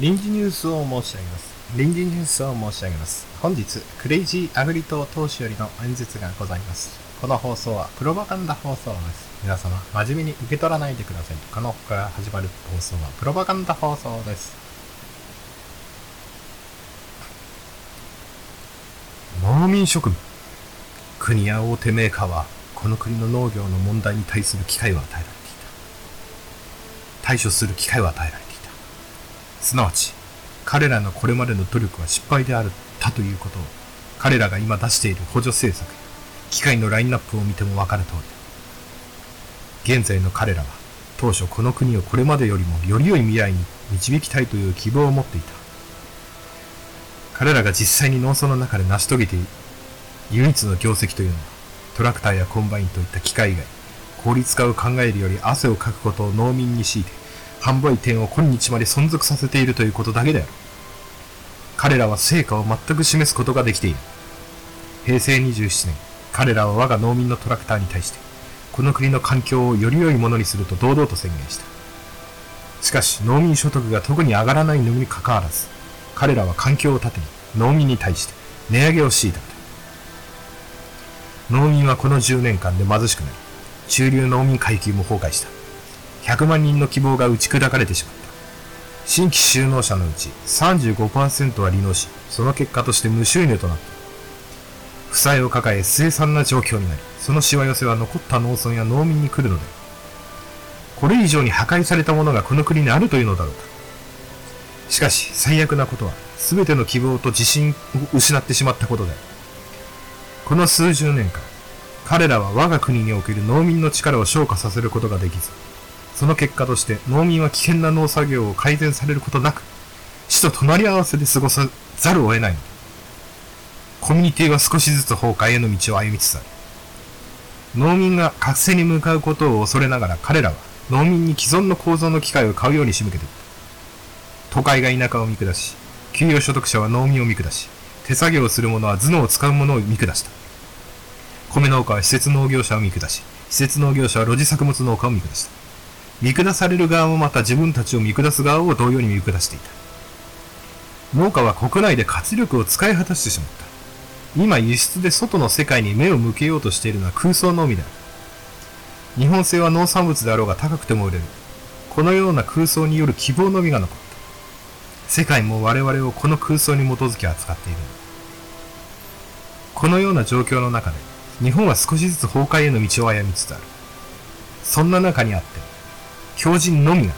臨時ニュースを申し上げます。臨時ニュースを申し上げます。本日、クレイジーアグリ党党首よりの演説がございます。この放送はプロパガンダ放送です。皆様、真面目に受け取らないでください。この他から始まる放送はプロパガンダ放送です。農民職務。国や大手メーカーは、この国の農業の問題に対する機会を与えられていた。対処する機会を与えられた。すなわち、彼らのこれまでの努力は失敗であったということを、彼らが今出している補助政策、機械のラインナップを見てもわかる通り。現在の彼らは、当初この国をこれまでよりもより良い未来に導きたいという希望を持っていた。彼らが実際に農村の中で成し遂げている唯一の業績というのは、トラクターやコンバインといった機械以外、効率化を考えるより汗をかくことを農民に強いて、販売店を今日まで存続させているということだけである。彼らは成果を全く示すことができている。平成27年、彼らは我が農民のトラクターに対して、この国の環境をより良いものにすると堂々と宣言した。しかし、農民所得が特に上がらないのにかかわらず、彼らは環境を盾に農民に対して値上げを強いたのだ。農民はこの10年間で貧しくなり、中流農民階級も崩壊した。100万人の希望が打ち砕かれてしまった。新規就農者のうち35%は離農し、その結果として無収入となった。負債を抱え凄惨な状況になり、そのしわ寄せは残った農村や農民に来るので、これ以上に破壊されたものがこの国にあるというのだろうか。しかし、最悪なことは、すべての希望と自信を失ってしまったことで。この数十年間、彼らは我が国における農民の力を昇華させることができず、その結果として農民は危険な農作業を改善されることなく、死と隣り合わせで過ごさざるを得ないのだ。コミュニティは少しずつ崩壊への道を歩みつつある。農民が覚醒に向かうことを恐れながら彼らは農民に既存の構造の機械を買うように仕向けている。都会が田舎を見下し、給与所得者は農民を見下し、手作業をする者は頭脳を使う者を見下した。米農家は施設農業者を見下し、施設農業者は露地作物農家を見下した。見下される側もまた自分たちを見下す側を同様に見下していた。農家は国内で活力を使い果たしてしまった。今輸出で外の世界に目を向けようとしているのは空想のみである。日本製は農産物であろうが高くても売れる。このような空想による希望のみが残った。世界も我々をこの空想に基づき扱っている。このような状況の中で、日本は少しずつ崩壊への道を歩みつつある。そんな中にあって、強靭のみが、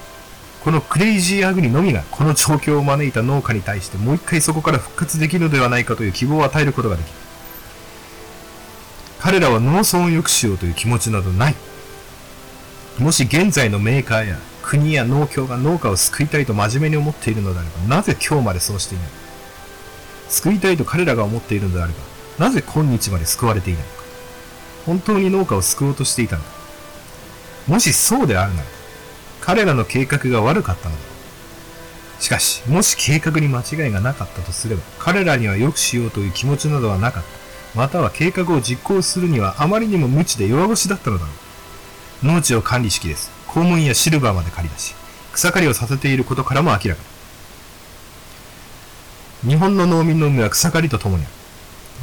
このクレイジーアグリのみがこの状況を招いた農家に対してもう一回そこから復活できるのではないかという希望を与えることができる。彼らは農村を良くしようという気持ちなどない。もし現在のメーカーや国や農協が農家を救いたいと真面目に思っているのであれば、なぜ今日までそうしていない救いたいと彼らが思っているのであれば、なぜ今日まで救われていないのか本当に農家を救おうとしていたのかもしそうであるなら、彼らの計画が悪かったのだ。しかし、もし計画に間違いがなかったとすれば、彼らには良くしようという気持ちなどはなかった。または計画を実行するにはあまりにも無知で弱腰だったのだろう。農地を管理しきれず、公務員やシルバーまで借り出し、草刈りをさせていることからも明らかだ。日本の農民の運命は草刈りとともにある。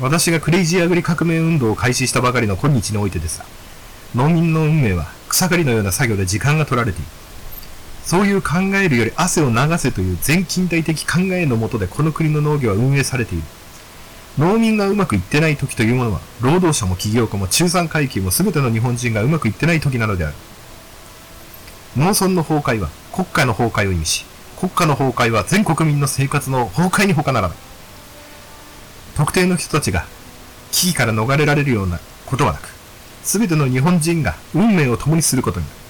私がクレイジーアグリ革命運動を開始したばかりの今日においてですが、農民の運命は草刈りのような作業で時間が取られている。そういう考えるより汗を流せという全近代的考えのもとでこの国の農業は運営されている。農民がうまくいってない時というものは、労働者も起業家も中産階級も全ての日本人がうまくいってない時なのである。農村の崩壊は国家の崩壊を意味し、国家の崩壊は全国民の生活の崩壊に他ならない。特定の人たちが危機から逃れられるようなことはなく、すべての日本人が運命を共にすることになる。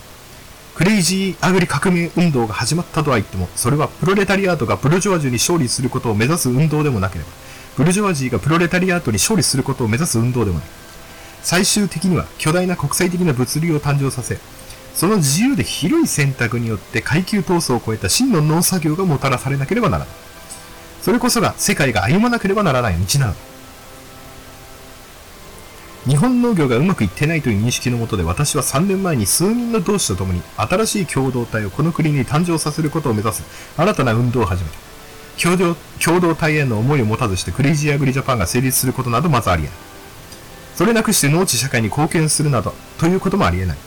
クレイジーアグリ革命運動が始まったとは言っても、それはプロレタリアートがブルジョワジーに勝利することを目指す運動でもなければ、ブルジョワジーがプロレタリアートに勝利することを目指す運動でもない。最終的には巨大な国際的な物流を誕生させ、その自由で広い選択によって階級闘争を超えた真の農作業がもたらされなければならない。それこそが世界が歩まなければならない道なのだ。日本農業がうまくいってないという認識のもとで私は3年前に数人の同志と共に新しい共同体をこの国に誕生させることを目指す新たな運動を始めた。共同共同体への思いを持たずしてクレイジーアグリジャパンが成立することなどまずありえない。それなくして農地社会に貢献するなどということもありえない。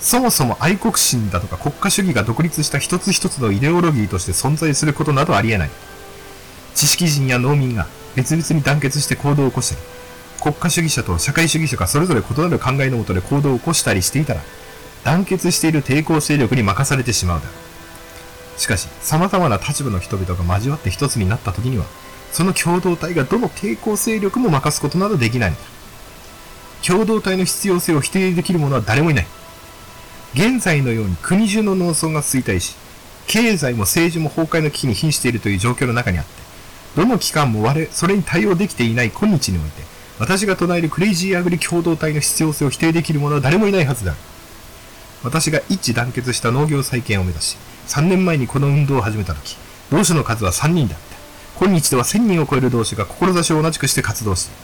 そもそも愛国心だとか国家主義が独立した一つ一つのイデオロギーとして存在することなどありえない。知識人や農民が別々に団結して行動を起こしたり、国家主義者と社会主義者がそれぞれ異なる考えのもとで行動を起こしたりしていたら、団結している抵抗勢力に任されてしまうだろう。しかし、様々な立場の人々が交わって一つになった時には、その共同体がどの抵抗勢力も任すことなどできないのだ。共同体の必要性を否定できる者は誰もいない。現在のように国中の農村が衰退し、経済も政治も崩壊の危機に瀕しているという状況の中にあって、どの機関も我、それに対応できていない今日において、私が唱えるクレイジーアグリ共同体の必要性を否定できる者は誰もいないはずだ。私が一致団結した農業再建を目指し、3年前にこの運動を始めた時、同志の数は3人だった。今日では1000人を超える同志が志を同じくして活動している。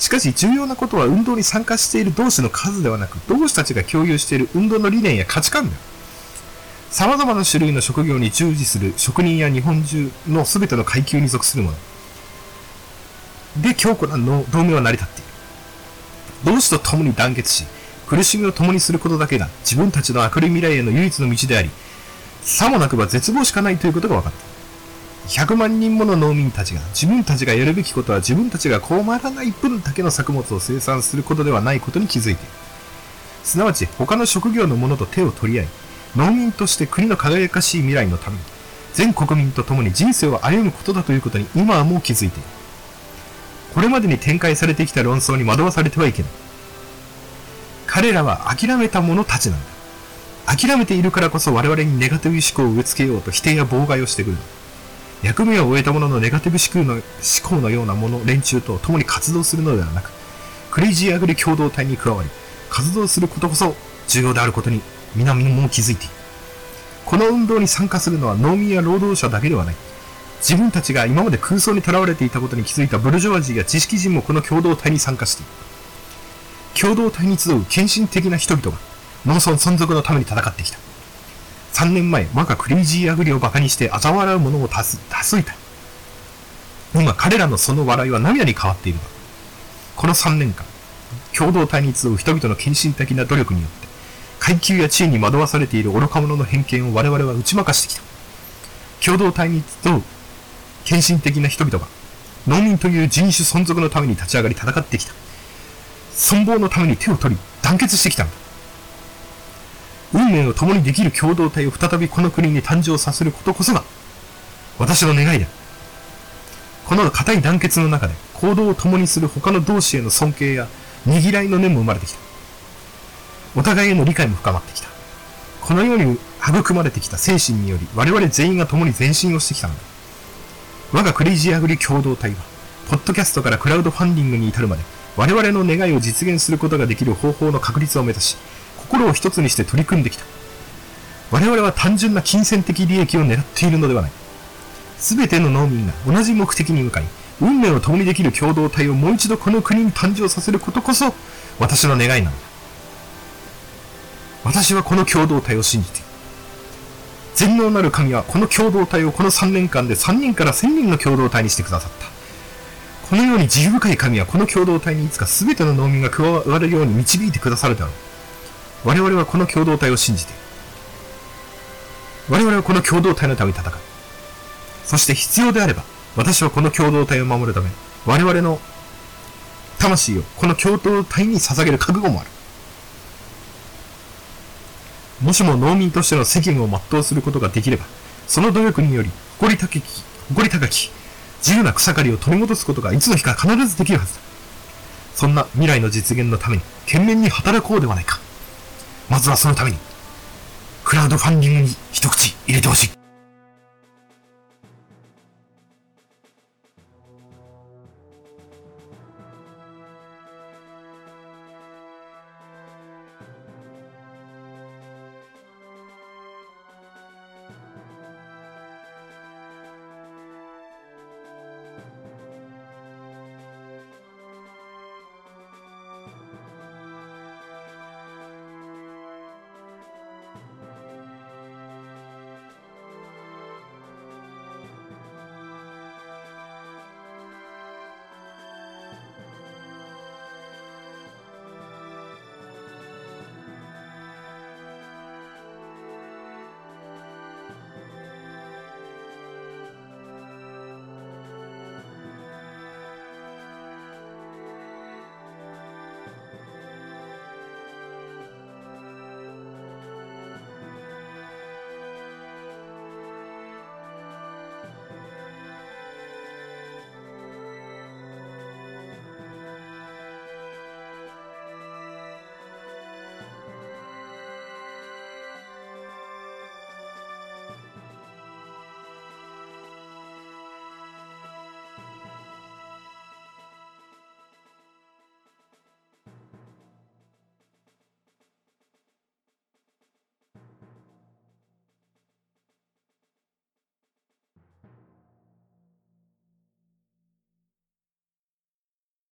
しかし重要なことは運動に参加している同志の数ではなく、同志たちが共有している運動の理念や価値観だ。様々な種類の職業に従事する職人や日本中の全ての階級に属する者。で強固な同盟は成り立っている。同志と共に団結し、苦しみを共にすることだけが自分たちの明るい未来への唯一の道であり、さもなくば絶望しかないということが分かった。100万人もの農民たちが自分たちがやるべきことは自分たちが困らない分だけの作物を生産することではないことに気づいている。すなわち他の職業の者と手を取り合い、農民として国の輝かしい未来のために、全国民と共に人生を歩むことだということに今はもう気づいている。これまでに展開されてきた論争に惑わされてはいけない。彼らは諦めた者たちなんだ。諦めているからこそ我々にネガティブ思考を植え付けようと否定や妨害をしてくる。役目を終えた者のネガティブ思考の思考のようなもの、連中と共に活動するのではなく、クレイジーアグリ共同体に加わり、活動することこそ重要であることに皆も気づいている。この運動に参加するのは農民や労働者だけではない。自分たちが今まで空想にとらわれていたことに気づいたブルジョワジーや知識人もこの共同体に参加している。共同体に集う献身的な人々が農村存続のために戦ってきた。3年前、我がクレイジーアグリを馬鹿にして嘲笑う者を多数多数いた。今、彼らのその笑いは涙に変わっているが、この3年間、共同体に集う人々の献身的な努力によって、階級や地位に惑わされている愚か者の偏見を我々は打ち負かしてきた。共同体に集う献身的な人々が、農民という人種存続のために立ち上がり戦ってきた。存亡のために手を取り、団結してきたんだ。運命を共にできる共同体を再びこの国に誕生させることこそが、私の願いだ。この固い団結の中で行動を共にする他の同志への尊敬やねぎらいの念も生まれてきた。お互いへの理解も深まってきた。このように育まれてきた精神により我々全員が共に前進をしてきたんだ。我がクレイジーアグリ共同体は、ポッドキャストからクラウドファンディングに至るまで、我々の願いを実現することができる方法の確立を目指し、心を一つにして取り組んできた。我々は単純な金銭的利益を狙っているのではない。すべての農民が同じ目的に向かい、運命を共にできる共同体をもう一度この国に誕生させることこそ、私の願いなんだ。私はこの共同体を信じている。全能なる神はこの共同体をこの3年間で3人から1000人の共同体にしてくださった。このように自由深い神はこの共同体にいつか全ての農民が加わるように導いてくださるだろう。我々はこの共同体を信じている。我々はこの共同体のために戦う。そして必要であれば、私はこの共同体を守るため、我々の魂をこの共同体に捧げる覚悟もある。もしも農民としての責務を全うすることができれば、その努力により、誇り高き、誇り高き、自由な草刈りを取り戻すことがいつの日か必ずできるはずだ。そんな未来の実現のために、懸命に働こうではないか。まずはそのために、クラウドファンディングに一口入れてほしい。